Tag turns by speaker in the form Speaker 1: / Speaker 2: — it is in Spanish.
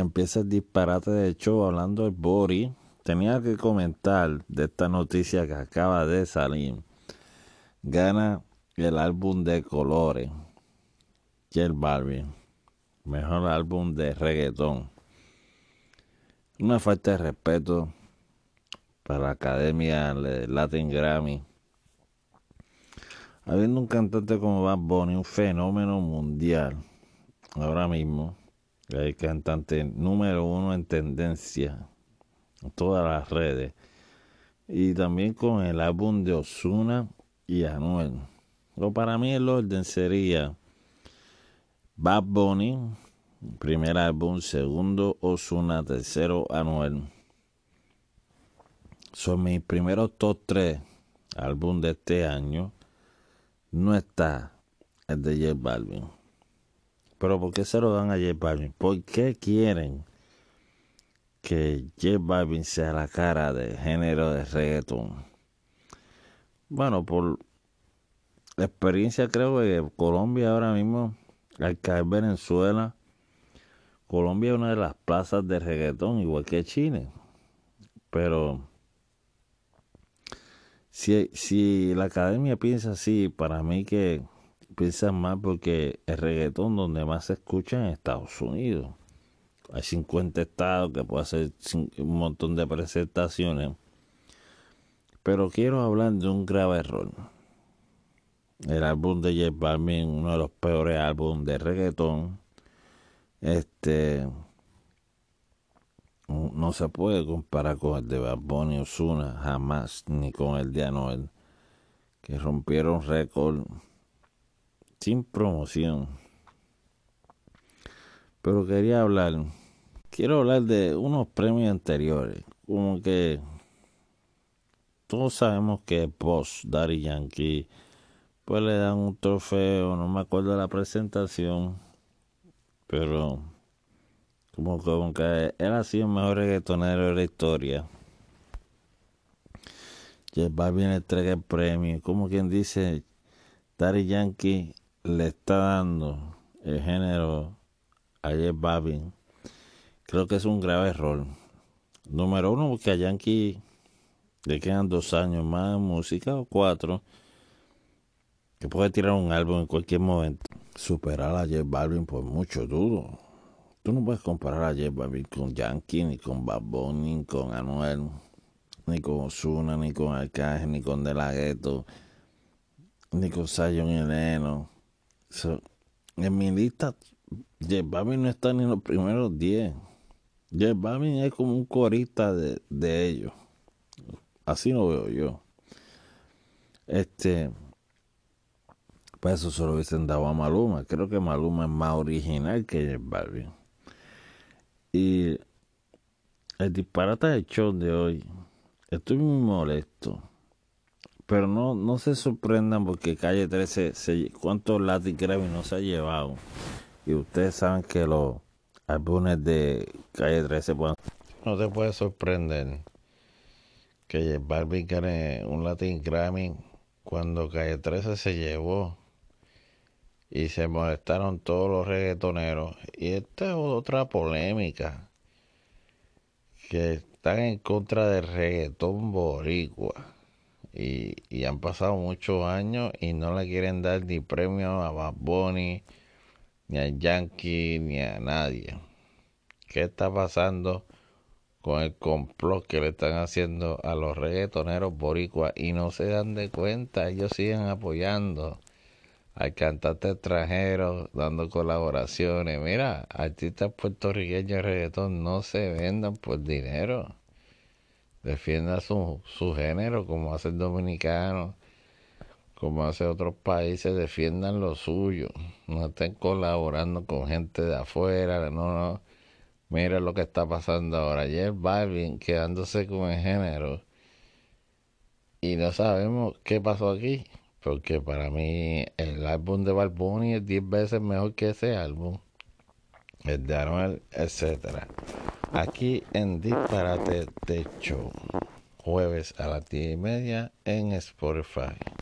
Speaker 1: empieza el disparate de show hablando del Bori. Tenía que comentar de esta noticia que acaba de salir. Gana el álbum de colores. J Balvin. Mejor álbum de reggaetón. Una falta de respeto para la Academia Latin Grammy. Habiendo un cantante como Bad Bunny, un fenómeno mundial, ahora mismo, el cantante número uno en tendencia en todas las redes, y también con el álbum de Osuna y Anuel. Pero para mí el orden sería Bad Bunny, primer álbum, segundo Osuna, tercero Anuel. Son mis primeros top tres álbum de este año. No está el de J Balvin. Pero ¿por qué se lo dan a J Balvin? ¿Por qué quieren que J Balvin sea la cara de género de reggaeton? Bueno, por experiencia creo que Colombia ahora mismo, al caer Venezuela, Colombia es una de las plazas de reggaetón, igual que Chile. Pero si, si la academia piensa así, para mí que piensa más porque el reggaetón donde más se escucha en Estados Unidos. Hay 50 estados que puede hacer un montón de presentaciones. Pero quiero hablar de un grave error. El álbum de J Balvin, uno de los peores álbumes de reggaetón este no se puede comparar con el de Bad Bunny Osuna, jamás, ni con el de Anuel, que rompieron récord sin promoción. Pero quería hablar, quiero hablar de unos premios anteriores, como que todos sabemos que Post, Daddy Yankee, pues le dan un trofeo, no me acuerdo de la presentación, pero como, como que él ha sido el mejor reggaetonero de la historia. J Balvin le entrega el premio, como quien dice, Daddy Yankee le está dando el género a J Balvin. Creo que es un grave error. Número uno, porque a Yankee le quedan dos años más de música o cuatro, que puede tirar un álbum en cualquier momento superar a J Balvin por mucho dudo. Tú no puedes comparar a J Balvin con Yankee, ni con Bad Bunny, ni con Anuel, ni con Osuna, ni con Arcángel, ni con De La Ghetto, ni con Zion y En mi lista, J Balvin no está ni en los primeros 10. J Balvin es como un corista de, de ellos. Así lo veo yo. Este para eso se lo hubiesen dado a Maluma. Creo que Maluma es más original que J Balvin. Y el disparate del show de hoy, estoy muy molesto. Pero no, no se sorprendan porque Calle 13, se, ¿cuántos Latin Grammy no se ha llevado? Y ustedes saben que los álbumes de Calle 13 pueden... No te puede sorprender que Balvin gane un Latin Grammy cuando Calle 13 se llevó y se molestaron todos los reggaetoneros. Y esta es otra polémica que están en contra del reggaetón boricua. Y, y, han pasado muchos años y no le quieren dar ni premio a Bad Bunny, ni a Yankee, ni a nadie. ¿Qué está pasando con el complot que le están haciendo a los reggaetoneros boricuas? Y no se dan de cuenta, ellos siguen apoyando hay cantantes extranjeros dando colaboraciones. Mira, artistas puertorriqueños de reggaetón no se vendan por dinero. Defiendan su, su género como hace el dominicano, como hace otros países, defiendan lo suyo. No estén colaborando con gente de afuera, no, no. Mira lo que está pasando ahora. Ayer Balvin quedándose con el género. Y no sabemos qué pasó aquí. Porque para mí el álbum de Balboni es 10 veces mejor que ese álbum. El de Anuel, etc. Aquí en Disparate de Show. Jueves a las 10 y media en Spotify.